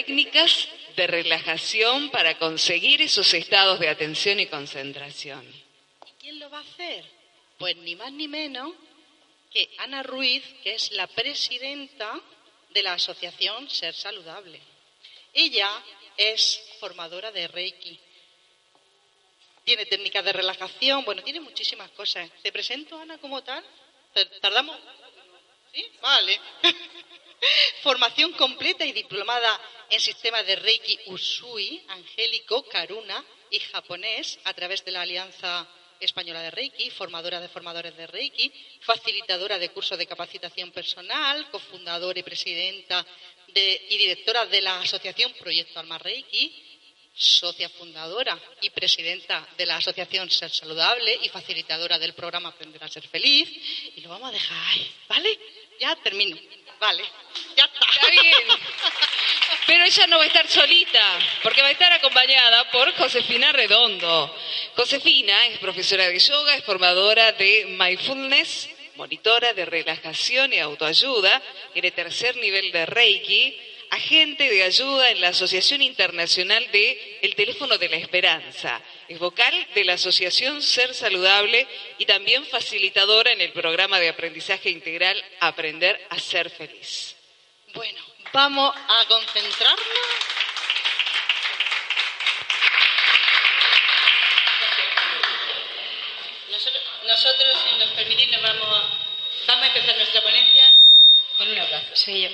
técnicas de relajación para conseguir esos estados de atención y concentración. ¿Y quién lo va a hacer? Pues ni más ni menos que Ana Ruiz, que es la presidenta de la Asociación Ser Saludable. Ella es formadora de Reiki. Tiene técnicas de relajación, bueno, tiene muchísimas cosas. ¿Te presento, Ana, como tal? ¿Tardamos? ¿Sí? Vale. Formación completa y diplomada en sistemas de Reiki Usui, angélico, Karuna y japonés a través de la Alianza Española de Reiki, formadora de formadores de Reiki, facilitadora de cursos de capacitación personal, cofundadora y presidenta y directora de la Asociación Proyecto Alma Reiki, socia fundadora y presidenta de la Asociación Ser Saludable y facilitadora del programa Aprender a Ser Feliz. Y lo vamos a dejar ahí, ¿vale? Ya termino. Vale, ya está. Está bien. Pero ella no va a estar solita, porque va a estar acompañada por Josefina Redondo. Josefina es profesora de yoga, es formadora de mindfulness, monitora de relajación y autoayuda, tiene tercer nivel de Reiki, agente de ayuda en la Asociación Internacional de El Teléfono de la Esperanza. Es vocal de la Asociación Ser Saludable y también facilitadora en el programa de aprendizaje integral Aprender a Ser Feliz. Bueno, vamos a concentrarnos. Nosotros, si nos permitís, nos vamos, vamos a empezar nuestra ponencia con un abrazo. Soy yo.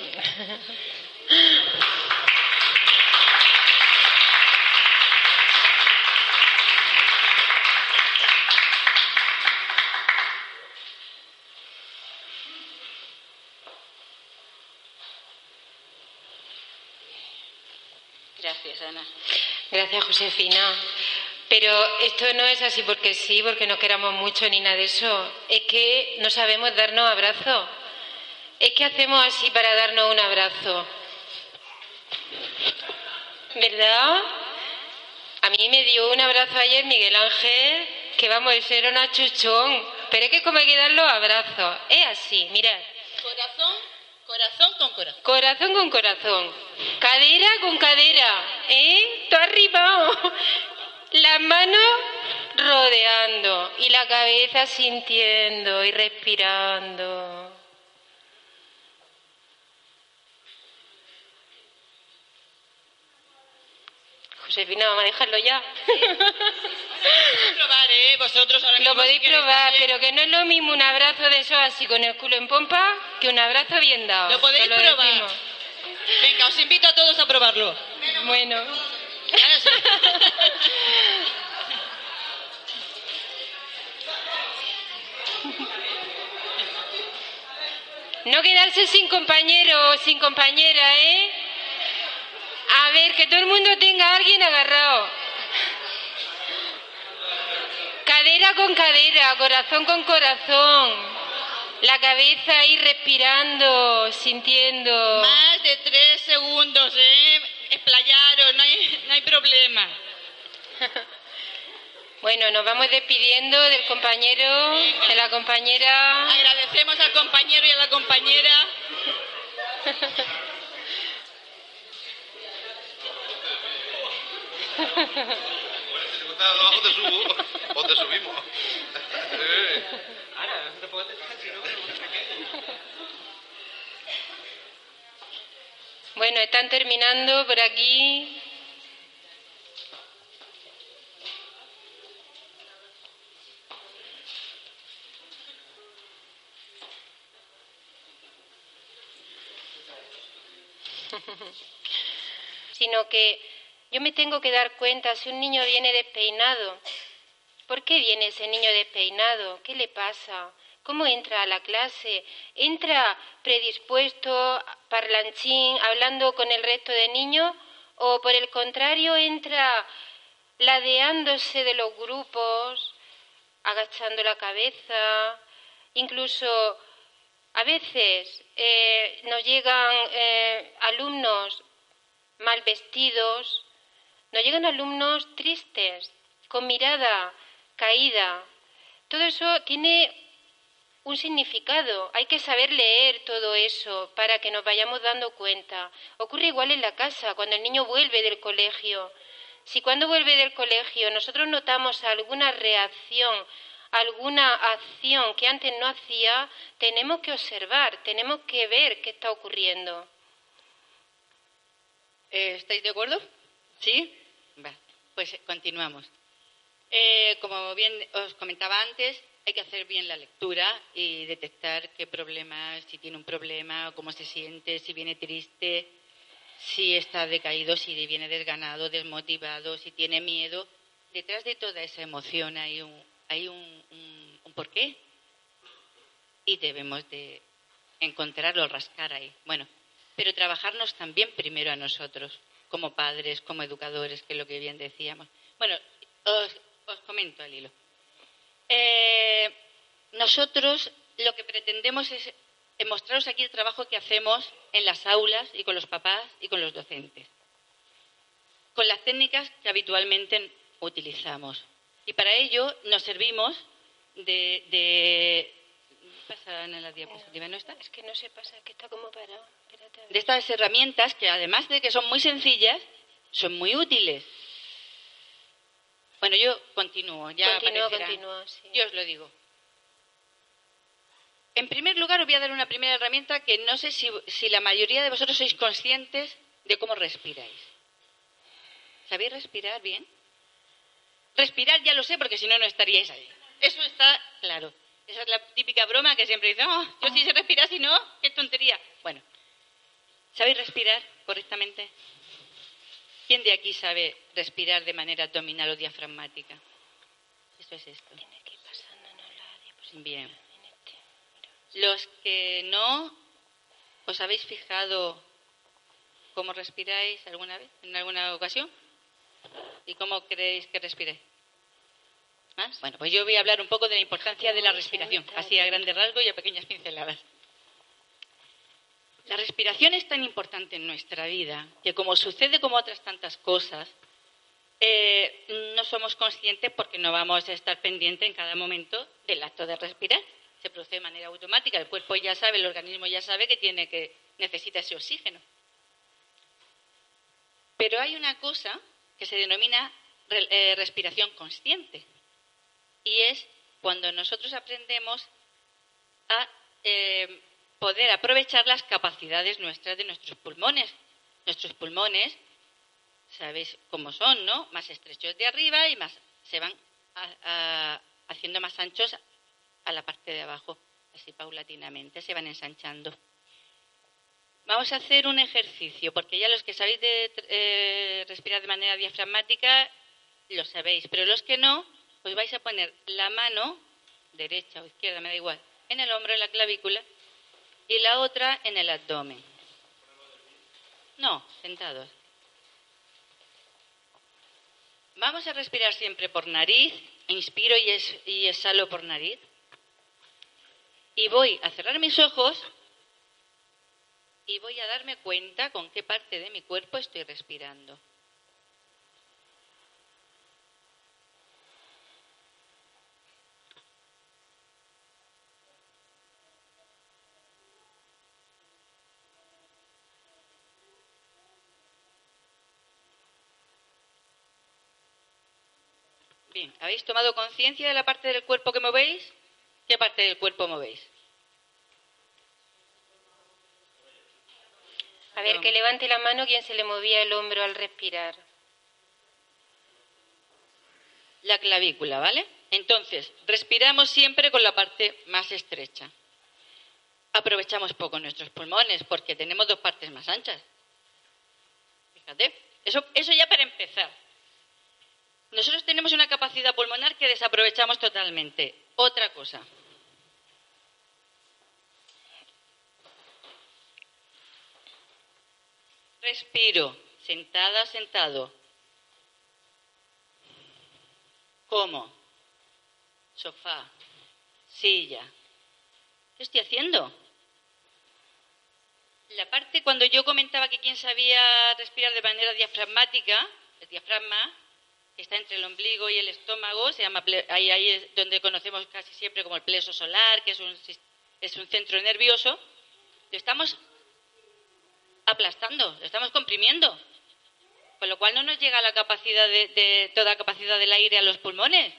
Gracias, Ana. Gracias, Josefina. Pero esto no es así porque sí, porque no queramos mucho ni nada de eso. Es que no sabemos darnos abrazos. Es que hacemos así para darnos un abrazo. ¿Verdad? A mí me dio un abrazo ayer Miguel Ángel, que vamos, a ser una chuchón. Pero es que como hay que dar los abrazos. Es así, mirad. Corazón, corazón con corazón. Corazón con corazón. Cadera con cadera. ¿Eh? Todo arriba. Las manos rodeando y la cabeza sintiendo y respirando. Josefina, vamos a dejarlo ya. probar, ¿eh? Vosotros ahora mismo Lo podéis si probar, pero que no es lo mismo un abrazo de eso así con el culo en pompa que un abrazo bien dado. Lo podéis probar. decimos. Venga, os invito a todos a probarlo. Bueno. No quedarse sin compañero o sin compañera, ¿eh? A ver, que todo el mundo tenga a alguien agarrado. Cadera con cadera, corazón con corazón. La cabeza ahí respirando, sintiendo. Más de tres segundos, ¿eh? Explayaros, no hay, no hay problema. Bueno, nos vamos despidiendo del compañero, de la compañera. Agradecemos al compañero y a la compañera. ¿Dónde subimos? Bueno, están terminando por aquí. Sino que yo me tengo que dar cuenta si un niño viene despeinado. ¿Por qué viene ese niño despeinado? ¿Qué le pasa? ¿Cómo entra a la clase? ¿Entra predispuesto, parlanchín, hablando con el resto de niños? ¿O por el contrario entra ladeándose de los grupos, agachando la cabeza? Incluso a veces eh, nos llegan eh, alumnos mal vestidos, nos llegan alumnos tristes, con mirada caída, Todo eso tiene un significado. Hay que saber leer todo eso para que nos vayamos dando cuenta. Ocurre igual en la casa, cuando el niño vuelve del colegio. Si cuando vuelve del colegio nosotros notamos alguna reacción, alguna acción que antes no hacía, tenemos que observar, tenemos que ver qué está ocurriendo. Eh, ¿Estáis de acuerdo? ¿Sí? pues continuamos. Eh, como bien os comentaba antes, hay que hacer bien la lectura y detectar qué problema, si tiene un problema, cómo se siente, si viene triste, si está decaído, si viene desganado, desmotivado, si tiene miedo. Detrás de toda esa emoción hay un, hay un porqué y debemos de encontrarlo, rascar ahí. Bueno, pero trabajarnos también primero a nosotros, como padres, como educadores, que es lo que bien decíamos. Bueno, os, comento al hilo. Eh, nosotros lo que pretendemos es mostraros aquí el trabajo que hacemos en las aulas y con los papás y con los docentes, con las técnicas que habitualmente utilizamos. Y para ello nos servimos de pasa en la diapositiva? ¿No está? Es que no se pasa, que está como parado. De estas herramientas que además de que son muy sencillas, son muy útiles. Bueno, yo continúo, ya continúo, continúo, sí. Yo os lo digo. En primer lugar, os voy a dar una primera herramienta que no sé si, si la mayoría de vosotros sois conscientes de cómo respiráis. ¿Sabéis respirar bien? Respirar ya lo sé porque si no, no estaríais ahí. Eso está claro. Esa es la típica broma que siempre dicen, oh, yo sí sé respirar, si no, qué tontería. Bueno, ¿sabéis respirar correctamente? ¿Quién de aquí sabe respirar de manera abdominal o diafragmática? Esto es esto. Bien. Este, Los que no, ¿os habéis fijado cómo respiráis alguna vez, en alguna ocasión? ¿Y cómo creéis que respiráis? Bueno, pues yo voy a hablar un poco de la importancia de la respiración, así a grandes rasgos y a pequeñas pinceladas. La respiración es tan importante en nuestra vida que, como sucede como otras tantas cosas, eh, no somos conscientes porque no vamos a estar pendientes en cada momento del acto de respirar. Se produce de manera automática. El cuerpo ya sabe, el organismo ya sabe que tiene que necesita ese oxígeno. Pero hay una cosa que se denomina eh, respiración consciente y es cuando nosotros aprendemos a eh, poder aprovechar las capacidades nuestras de nuestros pulmones. Nuestros pulmones, sabéis cómo son, ¿no? Más estrechos de arriba y más se van haciendo más anchos a la parte de abajo, así paulatinamente, se van ensanchando. Vamos a hacer un ejercicio, porque ya los que sabéis de eh, respirar de manera diafragmática lo sabéis, pero los que no, pues vais a poner la mano, derecha o izquierda, me da igual, en el hombro, en la clavícula, y la otra en el abdomen. No, sentados. Vamos a respirar siempre por nariz, inspiro y, exhalo por nariz. Y voy a cerrar mis ojos y voy a darme cuenta con qué parte de mi cuerpo estoy respirando. Bien, ¿habéis tomado conciencia de la parte del cuerpo que movéis? ¿Qué parte del cuerpo movéis? A ver, que levante la mano quien se le movía el hombro al respirar. La clavícula, ¿vale? Entonces, respiramos siempre con la parte más estrecha. Aprovechamos poco nuestros pulmones porque tenemos dos partes más anchas. Fíjate, eso, eso ya para empezar. Nosotros tenemos una capacidad pulmonar que desaprovechamos totalmente. Otra cosa. Respiro, sentada, sentado. ¿Cómo? Sofá, silla. ¿Qué estoy haciendo? La parte cuando yo comentaba que quien sabía respirar de manera diafragmática, el diafragma, está entre el ombligo y el estómago, se llama ahí, ahí es donde conocemos casi siempre como el pleso solar, que es un, es un centro nervioso, lo estamos aplastando, lo estamos comprimiendo, con lo cual no nos llega la capacidad de, de toda capacidad del aire a los pulmones.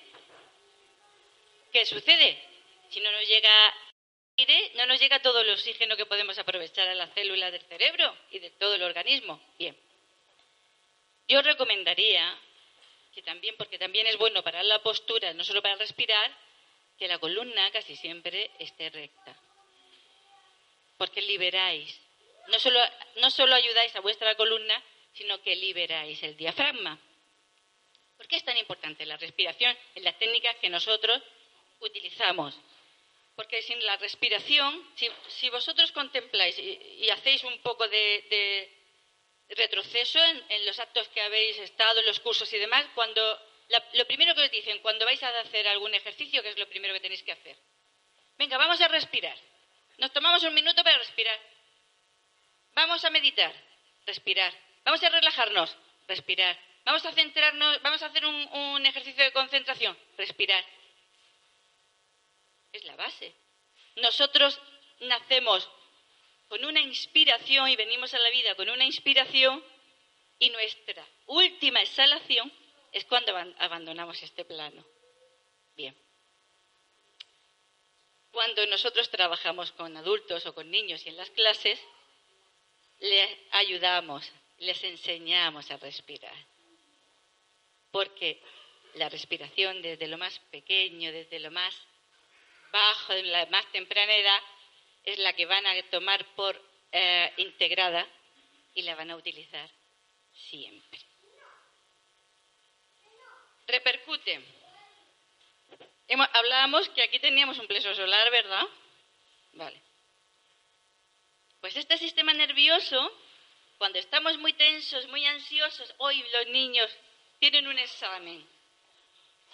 ¿Qué sucede? Si no nos llega aire, no nos llega todo el oxígeno que podemos aprovechar a las células del cerebro y de todo el organismo. Bien. Yo recomendaría que también, porque también es bueno para la postura, no solo para respirar, que la columna casi siempre esté recta. Porque liberáis. No solo, no solo ayudáis a vuestra columna, sino que liberáis el diafragma. ¿Por qué es tan importante la respiración en las técnicas que nosotros utilizamos? Porque sin la respiración, si, vosotros contempláis y, hacéis un poco de retroceso en, los actos que habéis estado, en los cursos y demás, cuando lo primero que os dicen cuando vais a hacer algún ejercicio, que es lo primero que tenéis que hacer. Venga, vamos a respirar. Nos tomamos un minuto para respirar. Vamos a meditar, respirar. Vamos a relajarnos, respirar. Vamos a centrarnos, vamos a hacer un, un ejercicio de concentración, respirar. Es la base. Nosotros nacemos con una inspiración y venimos a la vida con una inspiración y nuestra última exhalación es cuando abandonamos este plano. Bien. Cuando nosotros trabajamos con adultos o con niños y en las clases, les ayudamos, les enseñamos a respirar. Porque la respiración desde lo más pequeño, desde lo más bajo, en la más temprana edad, es la que van a tomar por eh, integrada y la van a utilizar siempre. Repercute. hablábamos que aquí teníamos un pleso solar, ¿verdad? Vale. Pues este sistema nervioso, cuando estamos muy tensos, muy ansiosos, hoy los niños tienen un examen.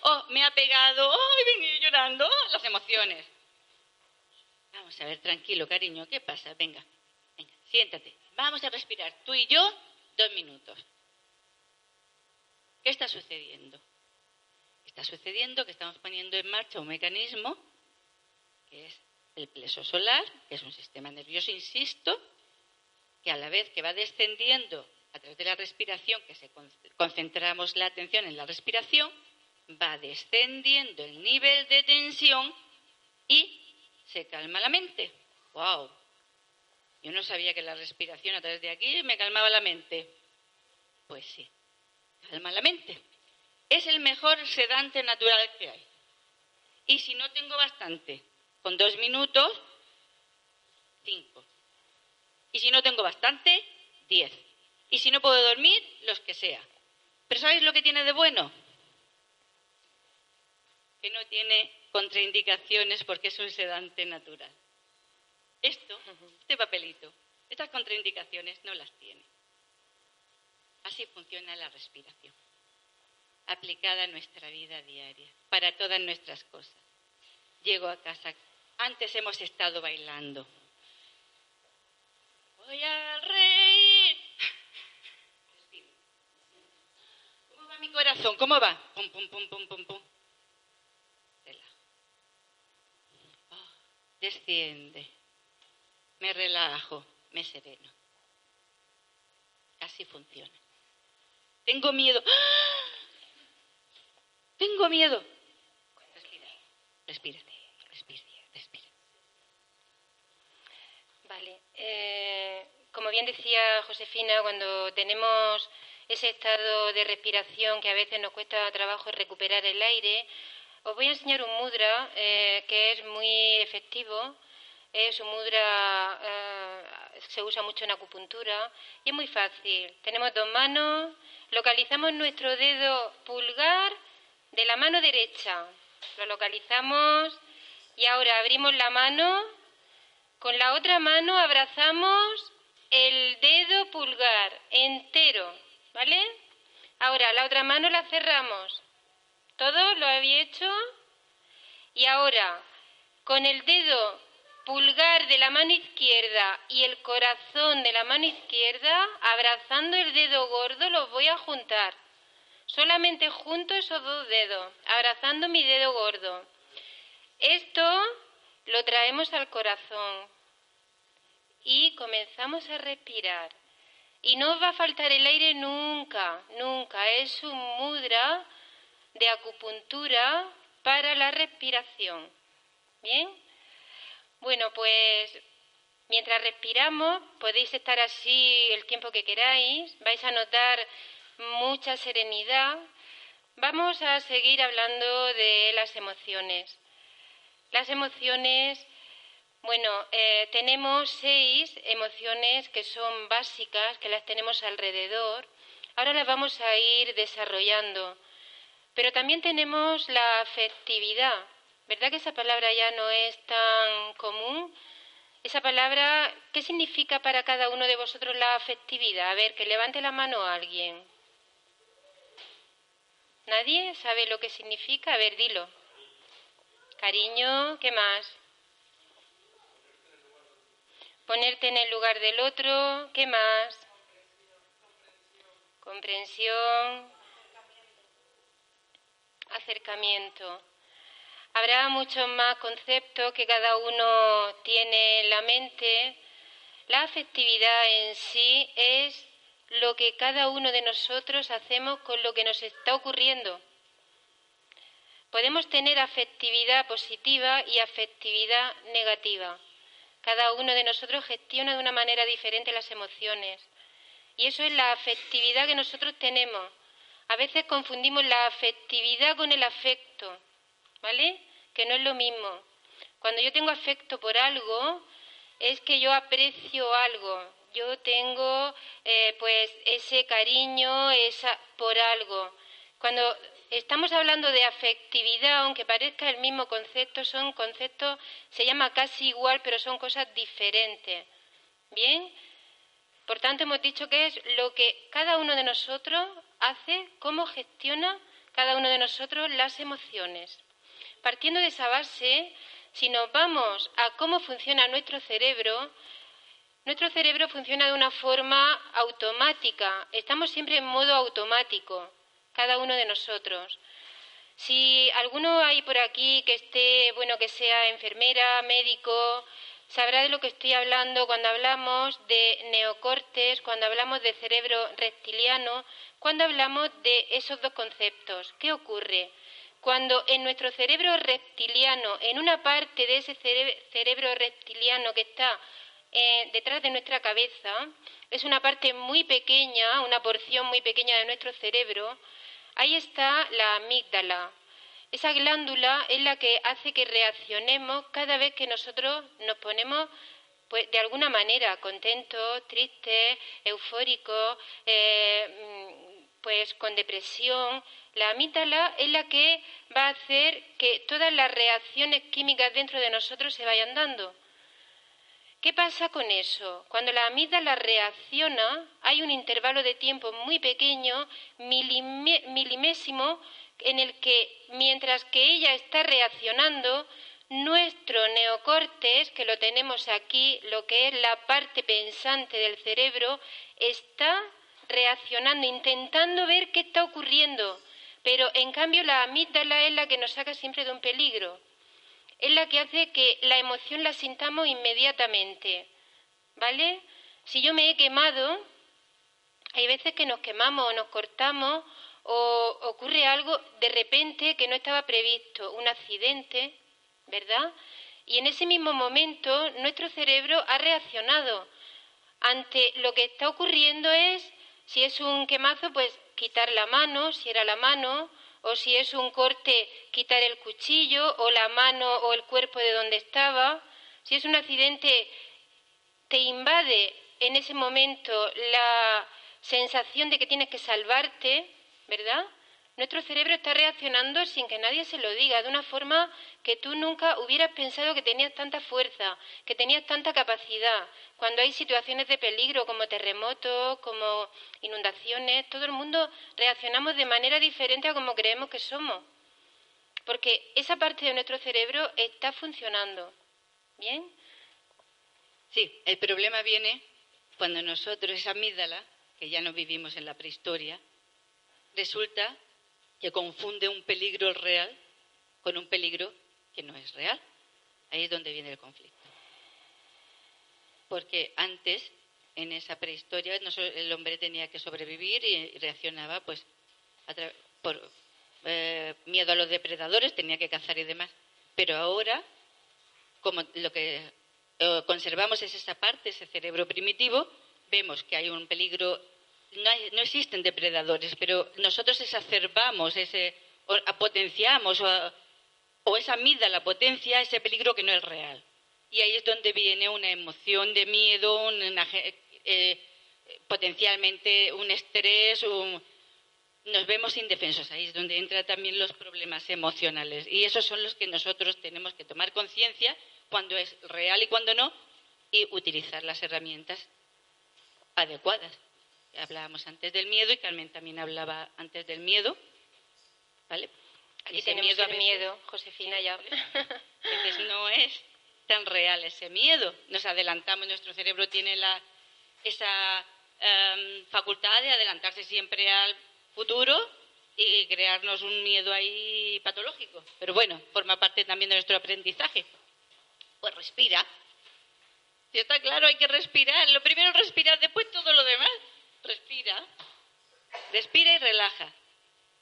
Oh, me ha pegado, oh, vengo llorando, las emociones. Vamos a ver, tranquilo, cariño, ¿qué pasa? Venga, venga, siéntate. Vamos a respirar, tú y yo, dos minutos. ¿Qué está sucediendo? Está sucediendo que estamos poniendo en marcha un mecanismo que es el pleso solar, que es un sistema nervioso, insisto, que a la vez que va descendiendo a través de la respiración, que se concentramos la atención en la respiración, va descendiendo el nivel de tensión y se calma la mente. ¡Wow! Yo no sabía que la respiración a través de aquí me calmaba la mente. Pues sí, calma la mente. Es el mejor sedante natural que hay. Y si no tengo bastante, con dos minutos, cinco. Y si no tengo bastante, diez. Y si no puedo dormir, los que sea. Pero ¿sabéis lo que tiene de bueno? Que no tiene contraindicaciones porque es un sedante natural. Esto, este papelito, estas contraindicaciones no las tiene. Así funciona la respiración, aplicada a nuestra vida diaria, para todas nuestras cosas. Llego a casa, antes hemos estado bailando. Voy a reír. ¿Cómo va mi corazón? ¿Cómo va? Pum, pum, pum, pum, pum, pum. Desciende, me relajo, me sereno. Así funciona. Tengo miedo. ¡Ah! Tengo miedo. Respira, respira, respira, respira. Vale. Eh, como bien decía Josefina, cuando tenemos ese estado de respiración que a veces nos cuesta trabajo recuperar el aire, os voy a enseñar un mudra eh, que es muy efectivo. Es un mudra, eh, se usa mucho en acupuntura y es muy fácil. Tenemos dos manos, localizamos nuestro dedo pulgar de la mano derecha. Lo localizamos y ahora abrimos la mano. Con la otra mano abrazamos el dedo pulgar entero, ¿vale? Ahora la otra mano la cerramos. ¿Todos lo habéis hecho? Y ahora, con el dedo pulgar de la mano izquierda y el corazón de la mano izquierda, abrazando el dedo gordo, los voy a juntar. Solamente junto esos dos dedos, abrazando mi dedo gordo. Esto lo traemos al corazón y comenzamos a respirar. Y no va a faltar el aire nunca, nunca. Es un mudra de acupuntura para la respiración. ¿Bien? Bueno, pues mientras respiramos podéis estar así el tiempo que queráis, vais a notar mucha serenidad. Vamos a seguir hablando de las emociones. Las emociones, bueno, eh, tenemos seis emociones que son básicas, que las tenemos alrededor. Ahora las vamos a ir desarrollando. Pero también tenemos la afectividad. ¿Verdad que esa palabra ya no es tan común? Esa palabra, ¿qué significa para cada uno de vosotros la afectividad? A ver, que levante la mano alguien. ¿Nadie sabe lo que significa? A ver, dilo. Cariño, ¿qué más? Ponerte en el lugar del otro, ¿qué más? Comprensión, acercamiento. Habrá muchos más conceptos que cada uno tiene en la mente. La afectividad en sí es lo que cada uno de nosotros hacemos con lo que nos está ocurriendo. Podemos tener afectividad positiva y afectividad negativa. Cada uno de nosotros gestiona de una manera diferente las emociones. Y eso es la afectividad que nosotros tenemos. A veces confundimos la afectividad con el afecto, ¿vale? Que no es lo mismo. Cuando yo tengo afecto por algo, es que yo aprecio algo, yo tengo eh, pues ese cariño esa, por algo. Cuando estamos hablando de afectividad, aunque parezca el mismo concepto, son conceptos, se llama casi igual, pero son cosas diferentes. ¿Bien? Por tanto, hemos dicho que es lo que cada uno de nosotros hace, cómo gestiona cada uno de nosotros las emociones. Partiendo de esa base, si nos vamos a cómo funciona nuestro cerebro, nuestro cerebro funciona de una forma automática, estamos siempre en modo automático, cada uno de nosotros. Si alguno hay por aquí que esté, bueno, que sea enfermera, médico, sabrá de lo que estoy hablando cuando hablamos de neocortes, cuando hablamos de cerebro reptiliano, cuando hablamos de esos dos conceptos. ¿Qué ocurre? Cuando en nuestro cerebro reptiliano, en una parte de ese cerebro reptiliano que está eh, detrás de nuestra cabeza, es una parte muy pequeña, una porción muy pequeña de nuestro cerebro, ahí está la amígdala. Esa glándula es la que hace que reaccionemos cada vez que nosotros nos ponemos pues de alguna manera contentos, tristes, eufóricos, eh, pues con depresión. La amígdala es la que va a hacer que todas las reacciones químicas dentro de nosotros se vayan dando. ¿Qué pasa con eso? Cuando la amígdala reacciona, hay un intervalo de tiempo muy pequeño, milimésimo, en el que mientras que ella está reaccionando, nuestro neocortes, que lo tenemos aquí, lo que es la parte pensante del cerebro, está reaccionando, intentando ver qué está ocurriendo. Pero en cambio la amígdala es la que nos saca siempre de un peligro es la que hace que la emoción la sintamos inmediatamente. ¿Vale? Si yo me he quemado, hay veces que nos quemamos o nos cortamos o ocurre algo de repente que no estaba previsto, un accidente, ¿verdad? Y en ese mismo momento nuestro cerebro ha reaccionado. Ante lo que está ocurriendo es, si es un quemazo, pues quitar la mano, si era la mano, o si es un corte, quitar el cuchillo o la mano o el cuerpo de donde estaba. Si es un accidente, te invade en ese momento la sensación de que tienes que salvarte, ¿verdad? Nuestro cerebro está reaccionando sin que nadie se lo diga, de una forma que tú nunca hubieras pensado que tenías tanta fuerza, que tenías tanta capacidad. Cuando hay situaciones de peligro como terremotos, como inundaciones, todo el mundo reaccionamos de manera diferente a como creemos que somos. Porque esa parte de nuestro cerebro está funcionando. ¿Bien? Sí, el problema viene cuando nosotros, esa amígdala, que ya no vivimos en la prehistoria, resulta que confunde un peligro real con un peligro que no es real. Ahí es donde viene el conflicto. Porque antes, en esa prehistoria, el hombre tenía que sobrevivir y reaccionaba pues por eh, miedo a los depredadores, tenía que cazar y demás. Pero ahora, como lo que eh, conservamos es esa parte, ese cerebro primitivo, vemos que hay un peligro. No, existen depredadores, pero nosotros exacerbamos, ese, o, potenciamos o, esa mida la potencia ese peligro que no es real. Y ahí es donde viene una emoción de miedo, eh, potencialmente un estrés, nos vemos indefensos. Ahí es donde entran también los problemas emocionales. Y esos son los que nosotros tenemos que tomar conciencia cuando es real y cuando no, y utilizar las herramientas adecuadas. Hablábamos antes del miedo y Carmen también hablaba antes del miedo. ¿Vale? Aquí tenemos miedo el miedo, Josefina ya. Entonces no es tan real ese miedo. Nos adelantamos, nuestro cerebro tiene la, esa em, facultad de adelantarse siempre al futuro y crearnos un miedo ahí patológico. Pero bueno, forma parte también de nuestro aprendizaje. Pues respira. Si está claro, hay que respirar. Lo primero es respirar, después todo lo demás. Respira. Respira y relaja.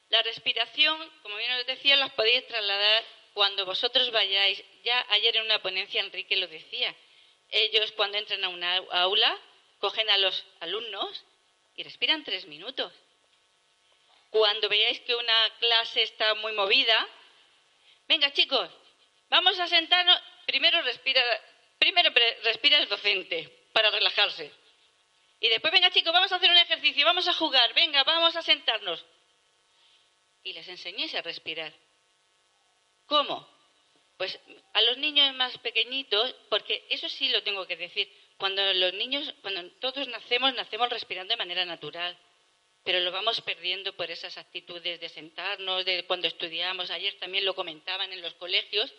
La respiración, como bien os decía, las podéis trasladar cuando vosotros vayáis. Ya ayer en una ponencia Enrique lo decía. Ellos cuando entran a una aula cogen a los alumnos y respiran tres minutos. Cuando veáis que una clase está muy movida, venga chicos, vamos a sentarnos. Primero respira, primero respira el docente para relajarse. Y después, venga chicos, vamos a hacer un ejercicio, vamos a jugar, venga, vamos a sentarnos y les enseñéis a respirar. ¿Cómo? Pues a los niños más pequeñitos, porque eso sí lo tengo que decir, cuando los niños, cuando todos nacemos, nacemos respirando de manera natural, pero lo vamos perdiendo por esas actitudes de sentarnos, de cuando estudiamos, ayer también lo comentaban en los colegios,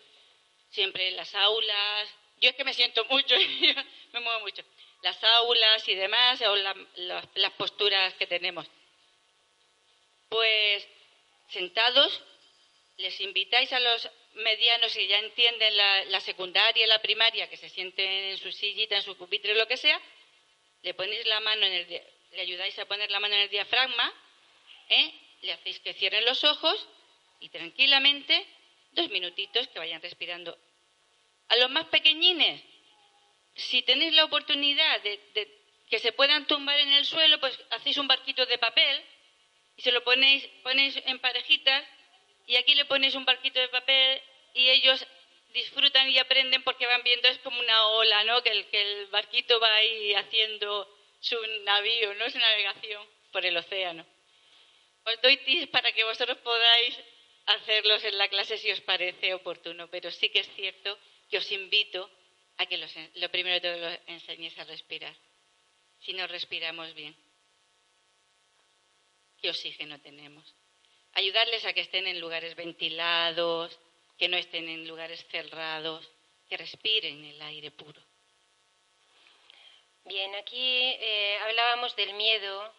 siempre en las aulas, yo es que me siento mucho, me muevo mucho, las aulas y demás, o las posturas que tenemos. Pues sentados, les invitáis a los medianos que ya entienden la, secundaria y la primaria, que se sienten en su sillita, en su pupitre, lo que sea, le ponéis la mano en el, le ayudáis a poner la mano en el diafragma, ¿eh? le hacéis que cierren los ojos y tranquilamente, dos minutitos que vayan respirando. A los más pequeñines, si tenéis la oportunidad de, de que se puedan tumbar en el suelo, pues hacéis un barquito de papel y se lo ponéis, ponéis en parejitas y aquí le ponéis un barquito de papel y ellos disfrutan y aprenden porque van viendo, es como una ola, ¿no? Que el, que el barquito va ahí haciendo su navío, ¿no? Su navegación por el océano. Os doy tips para que vosotros podáis hacerlos en la clase si os parece oportuno, pero sí que es cierto que os invito a que lo primero de todo lo enseñéis a respirar, si no respiramos bien qué oxígeno tenemos. Ayudarles a que estén en lugares ventilados, que no estén en lugares cerrados, que respiren el aire puro. Bien, aquí eh, hablábamos del miedo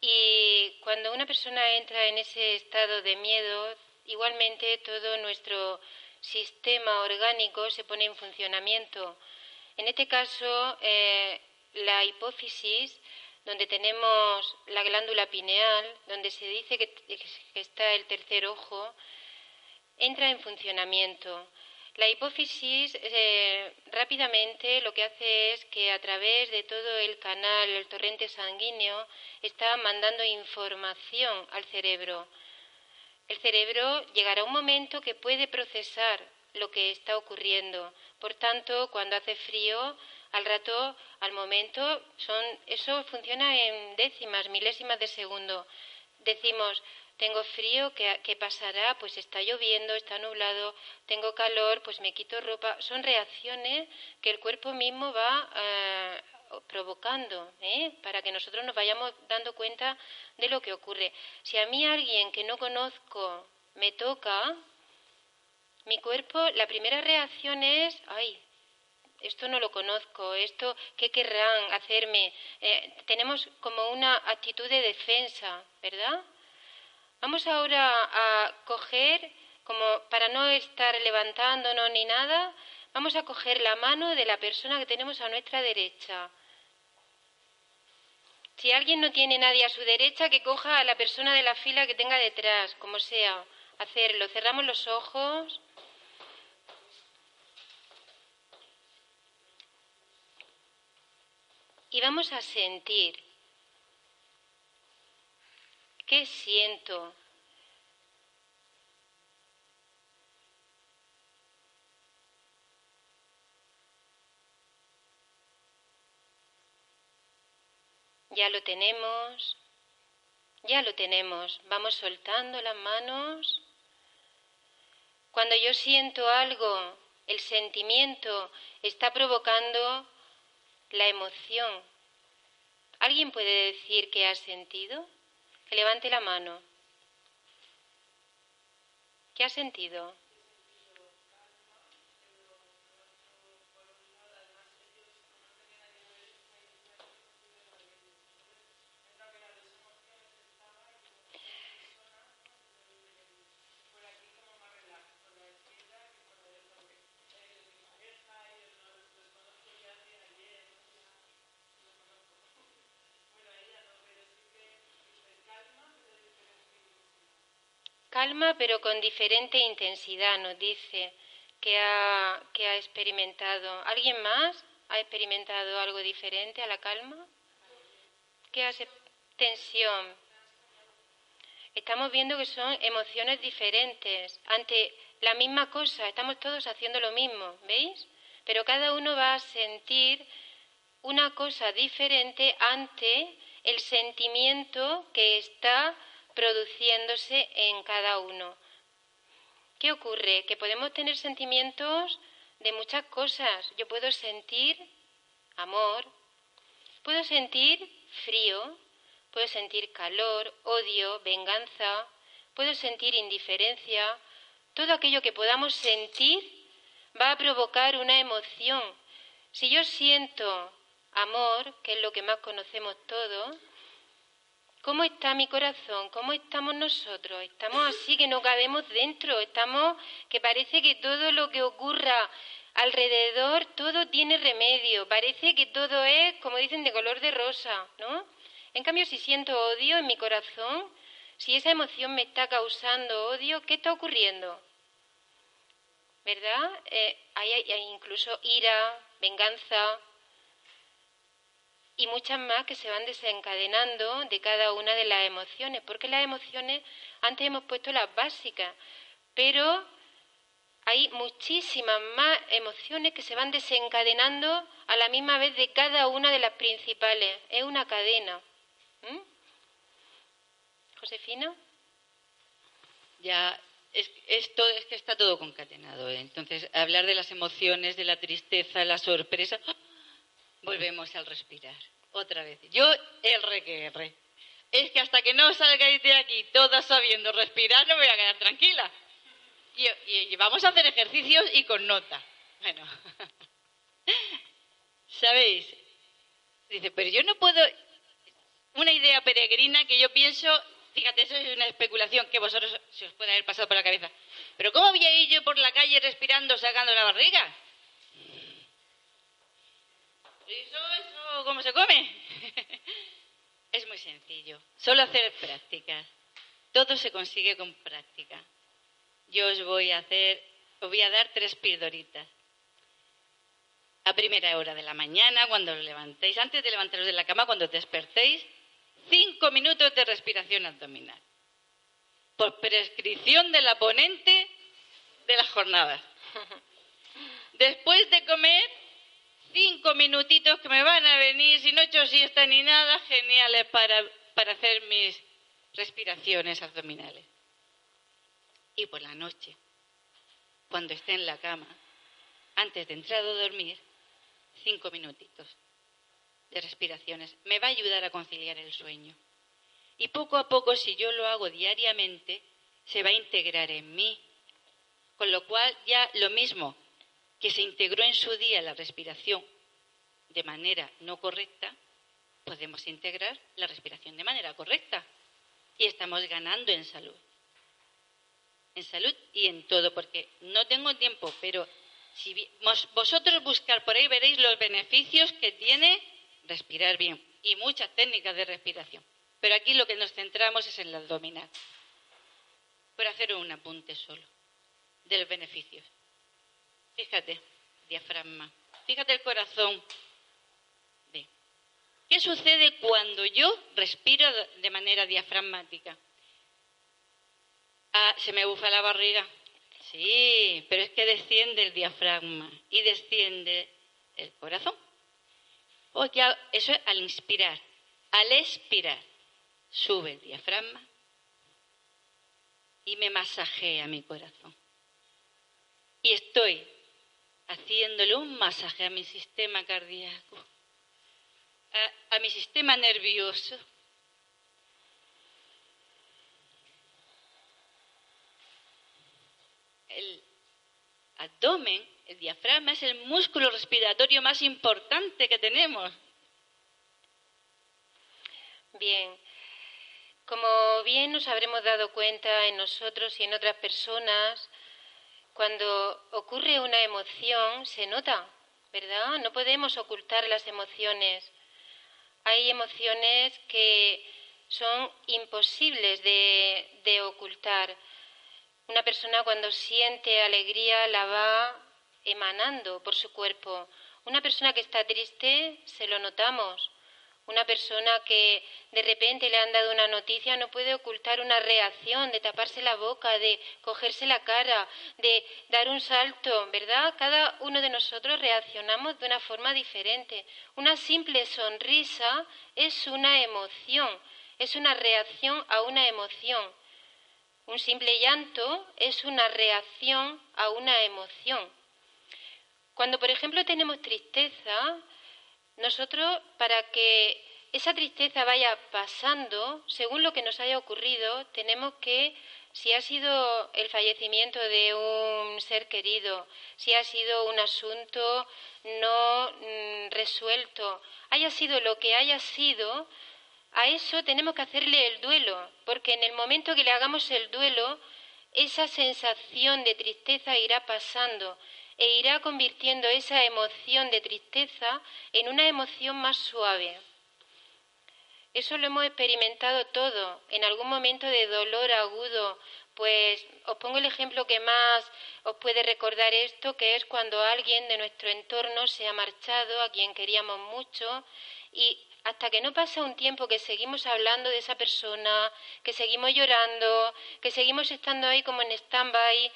y cuando una persona entra en ese estado de miedo, igualmente todo nuestro sistema orgánico se pone en funcionamiento. En este caso, eh, la hipófisis donde tenemos la glándula pineal, donde se dice que, está el tercer ojo, entra en funcionamiento. La hipófisis eh, rápidamente lo que hace es que a través de todo el canal, el torrente sanguíneo, está mandando información al cerebro. El cerebro llegará un momento que puede procesar lo que está ocurriendo. Por tanto, cuando hace frío, al rato, al momento, son, eso funciona en décimas, milésimas de segundo. Decimos, tengo frío, ¿qué, pasará? Pues está lloviendo, está nublado, tengo calor, pues me quito ropa. Son reacciones que el cuerpo mismo va eh, provocando, ¿eh? para que nosotros nos vayamos dando cuenta de lo que ocurre. Si a mí alguien que no conozco me toca, mi cuerpo, la primera reacción es, ay, esto no lo conozco, esto, ¿qué querrán hacerme? Eh, tenemos como una actitud de defensa, ¿verdad? Vamos ahora a coger, como para no estar levantándonos ni nada, vamos a coger la mano de la persona que tenemos a nuestra derecha. Si alguien no tiene nadie a su derecha, que coja a la persona de la fila que tenga detrás, como sea, hacerlo. Cerramos los ojos. Y vamos a sentir qué siento. Ya lo tenemos, ya lo tenemos. Vamos soltando las manos. Cuando yo siento algo, el sentimiento está provocando la emoción. ¿Alguien puede decir que ha sentido? Que levante la mano. ¿Qué ha sentido? Calma pero con diferente intensidad, nos dice que ha, que ha experimentado. ¿Alguien más ha experimentado algo diferente a la calma? ¿Qué hace? Tensión. Estamos viendo que son emociones diferentes ante la misma cosa, estamos todos haciendo lo mismo, ¿veis? Pero cada uno va a sentir una cosa diferente ante el sentimiento que está produciéndose en cada uno. ¿Qué ocurre? Que podemos tener sentimientos de muchas cosas. Yo puedo sentir amor, puedo sentir frío, puedo sentir calor, odio, venganza, puedo sentir indiferencia. Todo aquello que podamos sentir va a provocar una emoción. Si yo siento amor, que es lo que más conocemos todos, ¿Cómo está mi corazón? ¿Cómo estamos nosotros? Estamos así que no cabemos dentro, estamos que parece que todo lo que ocurra alrededor, todo tiene remedio, parece que todo es, como dicen, de color de rosa, ¿no? En cambio, si siento odio en mi corazón, si esa emoción me está causando odio, ¿qué está ocurriendo? ¿Verdad? Eh, hay incluso ira, venganza, y muchas más que se van desencadenando de cada una de las emociones, porque las emociones, antes hemos puesto las básicas, pero hay muchísimas más emociones que se van desencadenando a la misma vez de cada una de las principales. Es una cadena. ¿Mm? Josefina. Ya, es, esto es que está todo concatenado. ¿eh? Entonces, hablar de las emociones, de la tristeza, la sorpresa, Volvemos al respirar. Otra vez. Yo, el re Es que hasta que no salgáis de aquí todas sabiendo respirar, no voy a quedar tranquila. Y, vamos a hacer ejercicios y con nota. Bueno. ¿Sabéis? Dice, pero yo no puedo. Una idea peregrina que yo pienso, fíjate, eso es una especulación que vosotros se os puede haber pasado por la cabeza. Pero ¿cómo voy a ir yo por la calle respirando, sacando la barriga? ¿Eso, eso cómo se come? es muy sencillo. Solo hacer prácticas. Todo se consigue con práctica. Yo os voy a hacer, os voy a dar tres pildoritas. A primera hora de la mañana, cuando os levantéis, antes de levantaros de la cama, cuando os despertéis, cinco minutos de respiración abdominal. Por prescripción de la ponente de las jornadas. Después de comer, cinco minutitos que me van a venir, si no he hecho siesta ni nada, geniales para, para hacer mis respiraciones abdominales. Y por la noche, cuando esté en la cama, antes de entrar a dormir, cinco minutitos de respiraciones. Me va a ayudar a conciliar el sueño. Y poco a poco, si yo lo hago diariamente, se va a integrar en mí. Con lo cual ya lo mismo que se integró en su día la respiración de manera no correcta, podemos integrar la respiración de manera correcta. y estamos ganando en salud. En salud y en todo, porque no tengo tiempo, pero si vosotros buscar por ahí veréis los beneficios que tiene respirar bien y muchas técnicas de respiración. Pero aquí lo que nos centramos es en el abdominal. Por hacer un apunte solo de los beneficios. Fíjate, diafragma. Fíjate el corazón. ¿Qué sucede cuando yo respiro de manera diafragmática? Ah, se me bufa la barriga. Sí, pero es que desciende el diafragma y desciende el corazón. eso es al inspirar. Al expirar, sube el diafragma y me masajea mi corazón. Y estoy haciéndole un masaje a mi sistema cardíaco a, mi sistema nervioso. El abdomen, el diafragma, es el músculo respiratorio más importante que tenemos. Bien, como bien nos habremos dado cuenta en nosotros y en otras personas, cuando ocurre una emoción se nota, ¿verdad? No podemos ocultar las emociones hay emociones que son imposibles de, ocultar. Una persona cuando siente alegría la va emanando por su cuerpo. Una persona que está triste se lo notamos. Una persona que de repente le han dado una noticia no puede ocultar una reacción de taparse la boca, de cogerse la cara, de dar un salto, ¿verdad? Cada uno de nosotros reaccionamos de una forma diferente. Una simple sonrisa es una emoción, es una reacción a una emoción. Un simple llanto es una reacción a una emoción. Cuando, por ejemplo, tenemos tristeza, nosotros, para que esa tristeza vaya pasando, según lo que nos haya ocurrido, tenemos que, si ha sido el fallecimiento de un ser querido, si ha sido un asunto no mm, resuelto, haya sido lo que haya sido, a eso tenemos que hacerle el duelo, porque en el momento que le hagamos el duelo, esa sensación de tristeza irá pasando e irá convirtiendo esa emoción de tristeza en una emoción más suave. Eso lo hemos experimentado todo, en algún momento de dolor agudo, pues os pongo el ejemplo que más os puede recordar esto, que es cuando alguien de nuestro entorno se ha marchado, a quien queríamos mucho, y hasta que no pasa un tiempo que seguimos hablando de esa persona, que seguimos llorando, que seguimos estando ahí como en stand-by,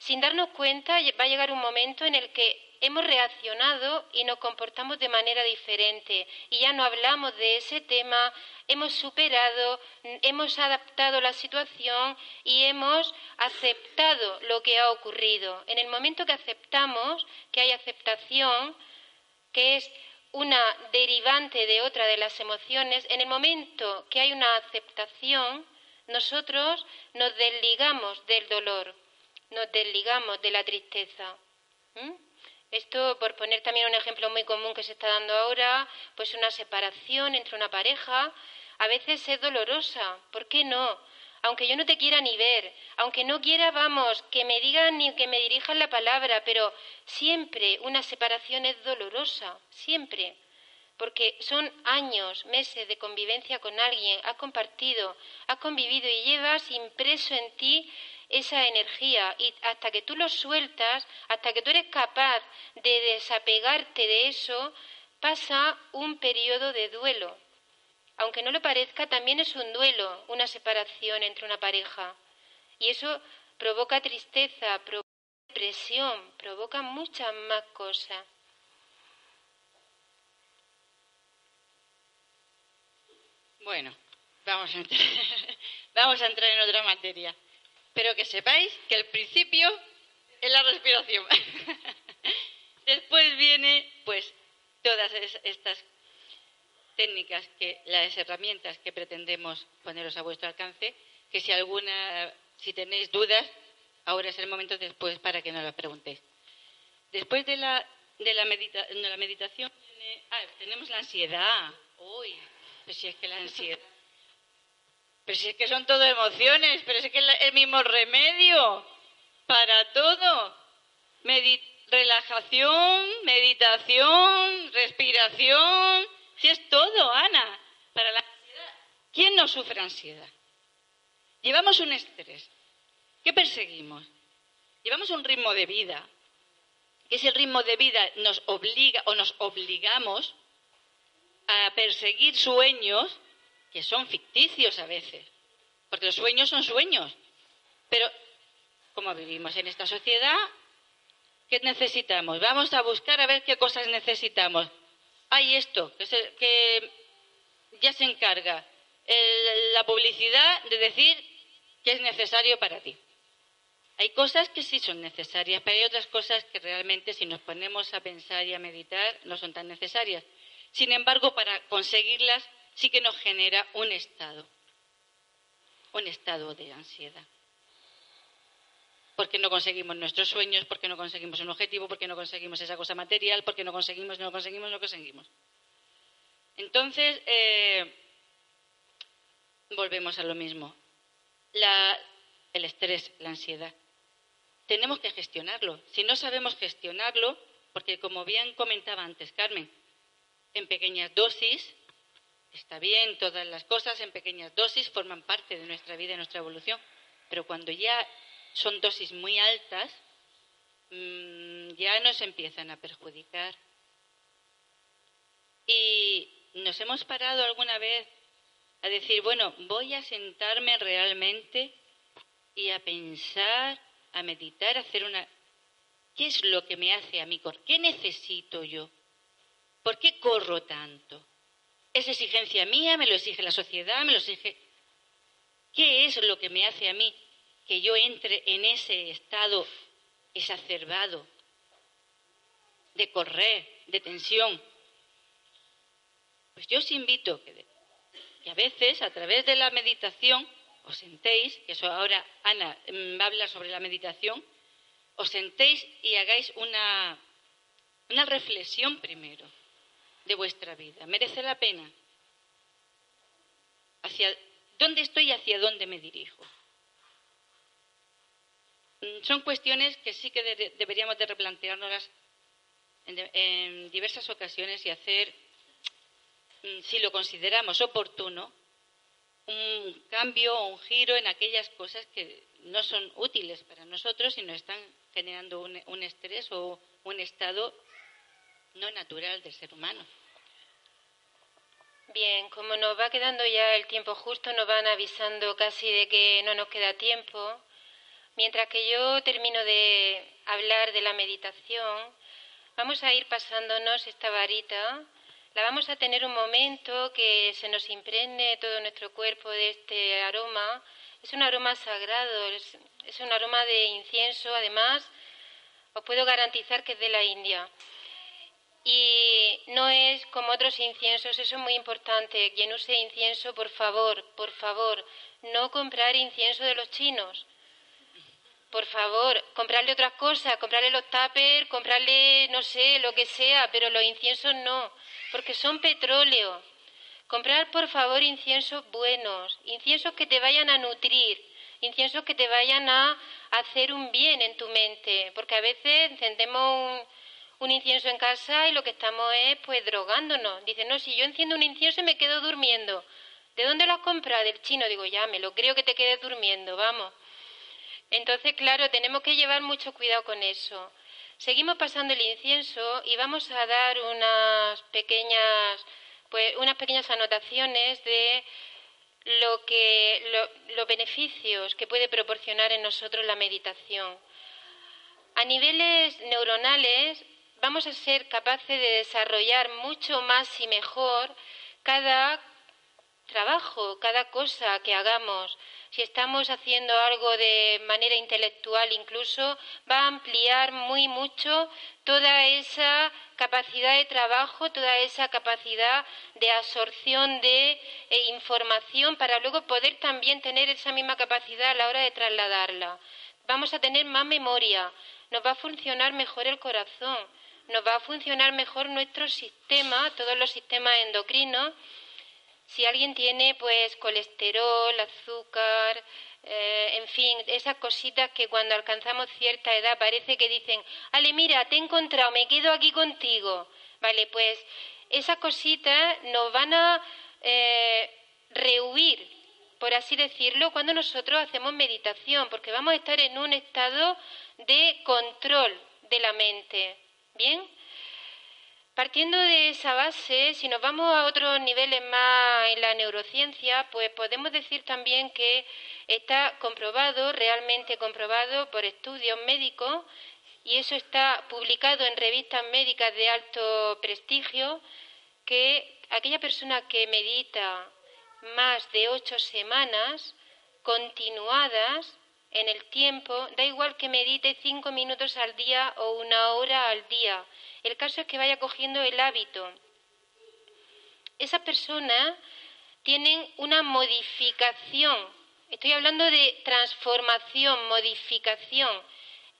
sin darnos cuenta, va a llegar un momento en el que hemos reaccionado y nos comportamos de manera diferente y ya no hablamos de ese tema, hemos superado, hemos adaptado la situación y hemos aceptado lo que ha ocurrido. En el momento que aceptamos, que hay aceptación, que es una derivante de otra de las emociones, en el momento que hay una aceptación, nosotros nos desligamos del dolor nos desligamos de la tristeza. Esto, por poner también un ejemplo muy común que se está dando ahora, pues una separación entre una pareja, a veces es dolorosa. ¿Por qué no? Aunque yo no te quiera ni ver, aunque no quiera, vamos, que me digan ni que me dirijan la palabra, pero siempre una separación es dolorosa, siempre. Porque son años, meses de convivencia con alguien, has compartido, has convivido y llevas impreso en ti esa energía y hasta que tú lo sueltas, hasta que tú eres capaz de desapegarte de eso, pasa un periodo de duelo. Aunque no lo parezca, también es un duelo, una separación entre una pareja. Y eso provoca tristeza, provoca depresión, provoca muchas más cosas. Bueno, vamos a entrar, vamos a entrar en otra materia. Pero que sepáis que el principio es la respiración. Después viene, pues, todas estas técnicas, que, las herramientas que pretendemos poneros a vuestro alcance, que si alguna, si tenéis dudas, ahora es el momento después para que nos las preguntéis. Después de la, de la, la meditación, ah, tenemos la ansiedad. Uy, pues si es que la ansiedad Pero si es que son todo emociones, pero es que es el mismo remedio para todo. relajación, meditación, respiración. Si es todo, Ana. Para la ansiedad. ¿Quién no sufre ansiedad? Llevamos un estrés. ¿Qué perseguimos? Llevamos un ritmo de vida. Que ese ritmo de vida nos obliga o nos obligamos a perseguir sueños que son ficticios a veces. Porque los sueños son sueños. Pero como vivimos en esta sociedad, ¿qué necesitamos? Vamos a buscar a ver qué cosas necesitamos. Hay esto, que, ya se encarga la publicidad de decir que es necesario para ti. Hay cosas que sí son necesarias, pero hay otras cosas que realmente si nos ponemos a pensar y a meditar no son tan necesarias. Sin embargo, para conseguirlas sí que nos genera un estado, un estado de ansiedad. Porque no conseguimos nuestros sueños, porque no conseguimos un objetivo, porque no conseguimos esa cosa material, porque no conseguimos, no conseguimos, no conseguimos. Entonces, eh, volvemos a lo mismo el estrés, la ansiedad. Tenemos que gestionarlo. Si no sabemos gestionarlo, porque como bien comentaba antes Carmen, en pequeñas dosis, está bien, todas las cosas en pequeñas dosis forman parte de nuestra vida y nuestra evolución, pero cuando ya son dosis muy altas, mm, ya nos empiezan a perjudicar. Y nos hemos parado alguna vez a decir, bueno, voy a sentarme realmente y a pensar, a meditar, a hacer una... ¿Qué es lo que me hace a mí? ¿Qué necesito yo? ¿Por qué corro tanto? ¿Es exigencia mía? ¿Me lo exige la sociedad? ¿Me lo exige... ¿Qué es lo que me hace a mí que yo entre en ese estado exacerbado de correr, de tensión? Pues yo os invito que y a veces, a través de la meditación, os sentéis, que eso ahora Ana mm, va a hablar sobre la meditación, os sentéis y hagáis una, una reflexión primero de vuestra vida. ¿Merece la pena? ¿Hacia dónde estoy y hacia dónde me dirijo? Mm, son cuestiones que sí que deberíamos de replanteárnoslas en diversas ocasiones y hacer Mm, si lo consideramos oportuno, un cambio o un giro en aquellas cosas que no son útiles para nosotros y nos están generando un, estrés o un estado no natural del ser humano. Bien, como nos va quedando ya el tiempo justo, nos van avisando casi de que no nos queda tiempo. Mientras que yo termino de hablar de la meditación, vamos a ir pasándonos esta varita la vamos a tener un momento que se nos impregne todo nuestro cuerpo de este aroma. Es un aroma sagrado, es, un aroma de incienso, además os puedo garantizar que es de la India. Y no es como otros inciensos, eso es muy importante. Quien use incienso, por favor, por favor, no comprar incienso de los chinos. Por favor, comprarle otras cosas, comprarle los tuppers, comprarle, no sé, lo que sea, pero los inciensos no porque son petróleo. Comprar, por favor, inciensos buenos, inciensos que te vayan a nutrir, inciensos que te vayan a hacer un bien en tu mente, porque a veces encendemos un, incienso en casa y lo que estamos es pues drogándonos. Dice, no, si yo enciendo un incienso y me quedo durmiendo. ¿De dónde lo has comprado? Del chino. Digo, ya, me lo creo que te quedes durmiendo, vamos. Entonces, claro, tenemos que llevar mucho cuidado con eso. Seguimos pasando el incienso y vamos a dar unas pequeñas, pues, unas pequeñas anotaciones de lo que, los beneficios que puede proporcionar en nosotros la meditación. A niveles neuronales vamos a ser capaces de desarrollar mucho más y mejor cada trabajo, cada cosa que hagamos si estamos haciendo algo de manera intelectual incluso, va a ampliar muy mucho toda esa capacidad de trabajo, toda esa capacidad de absorción de eh, información para luego poder también tener esa misma capacidad a la hora de trasladarla. Vamos a tener más memoria, nos va a funcionar mejor el corazón, nos va a funcionar mejor nuestro sistema, todos los sistemas endocrinos Si alguien tiene pues colesterol, azúcar, eh, en fin, esas cositas que cuando alcanzamos cierta edad parece que dicen, Ale, mira, te he encontrado, me quedo aquí contigo. Vale, pues esas cositas nos van a eh, rehuir, por así decirlo, cuando nosotros hacemos meditación, porque vamos a estar en un estado de control de la mente. ¿Bien? Partiendo de esa base, si nos vamos a otros niveles más en la neurociencia, pues podemos decir también que está comprobado, realmente comprobado por estudios médicos, y eso está publicado en revistas médicas de alto prestigio, que aquella persona que medita más de ocho semanas continuadas en el tiempo, da igual que medite cinco minutos al día o una hora al día. El caso es que vaya cogiendo el hábito. Esas personas tienen una modificación, estoy hablando de transformación, modificación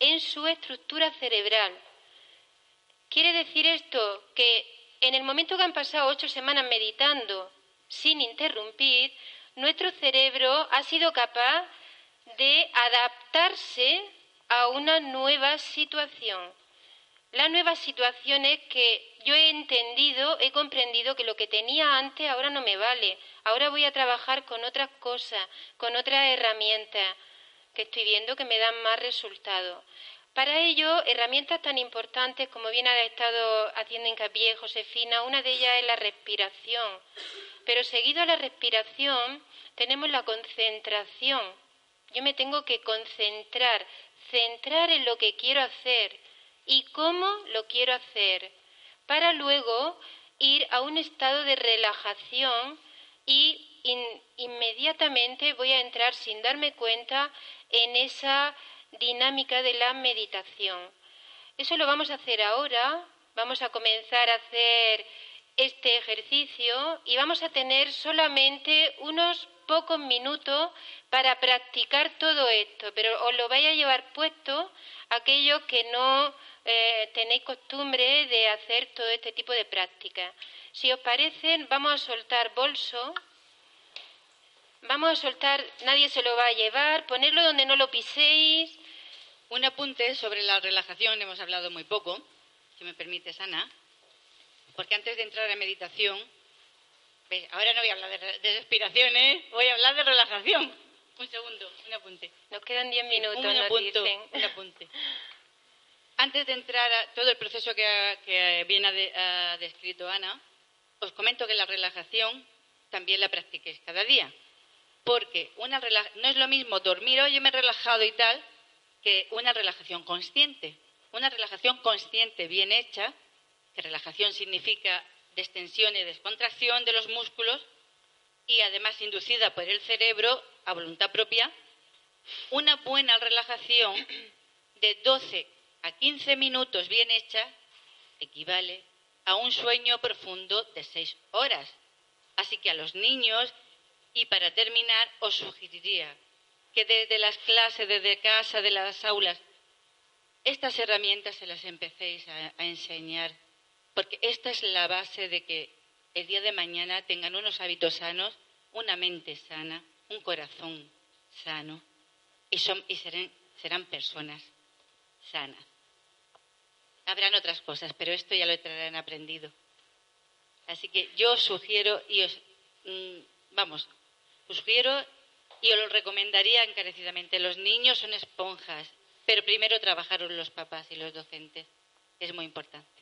en su estructura cerebral. Quiere decir esto que en el momento que han pasado ocho semanas meditando sin interrumpir, nuestro cerebro ha sido capaz de adaptarse a una nueva situación. La nueva situación es que yo he entendido, he comprendido que lo que tenía antes ahora no me vale. Ahora voy a trabajar con otras cosas, con otras herramientas que estoy viendo que me dan más resultados. Para ello, herramientas tan importantes como bien ha estado haciendo hincapié Josefina, una de ellas es la respiración. Pero seguido a la respiración tenemos la concentración. Yo me tengo que concentrar, centrar en lo que quiero hacer y cómo lo quiero hacer, para luego ir a un estado de relajación y inmediatamente voy a entrar sin darme cuenta en esa dinámica de la meditación. Eso lo vamos a hacer ahora, vamos a comenzar a hacer este ejercicio y vamos a tener solamente unos pocos minutos para practicar todo esto, pero os lo vais a llevar puesto aquellos que no eh, tenéis costumbre de hacer todo este tipo de prácticas. Si os parece, vamos a soltar bolso. Vamos a soltar, nadie se lo va a llevar, ponerlo donde no lo piséis. Un apunte sobre la relajación, hemos hablado muy poco, si me permite, Ana, porque antes de entrar a meditación, ahora no voy a hablar de, respiraciones, voy a hablar de relajación. Un segundo, un apunte. Nos quedan diez minutos, un, un apunte. Antes de entrar a todo el proceso que, bien ha, descrito Ana, os comento que la relajación también la practiquéis cada día. Porque una no es lo mismo dormir, hoy me he relajado y tal, que una relajación consciente. Una relajación consciente bien hecha, que relajación significa extensión y descontracción de los músculos y además inducida por el cerebro a voluntad propia, una buena relajación de 12 a 15 minutos bien hecha equivale a un sueño profundo de 6 horas. Así que a los niños, y para terminar, os sugeriría que desde las clases, desde casa, de las aulas, estas herramientas se las empecéis a, a enseñar, porque esta es la base de que el día de mañana tengan unos hábitos sanos, una mente sana, un corazón sano y, serán personas sanas. Habrán otras cosas, pero esto ya lo traerán aprendido. Así que yo os sugiero y os, mm, vamos, os sugiero y os lo recomendaría encarecidamente. Los niños son esponjas, pero primero trabajaron los papás y los docentes. Es muy importante.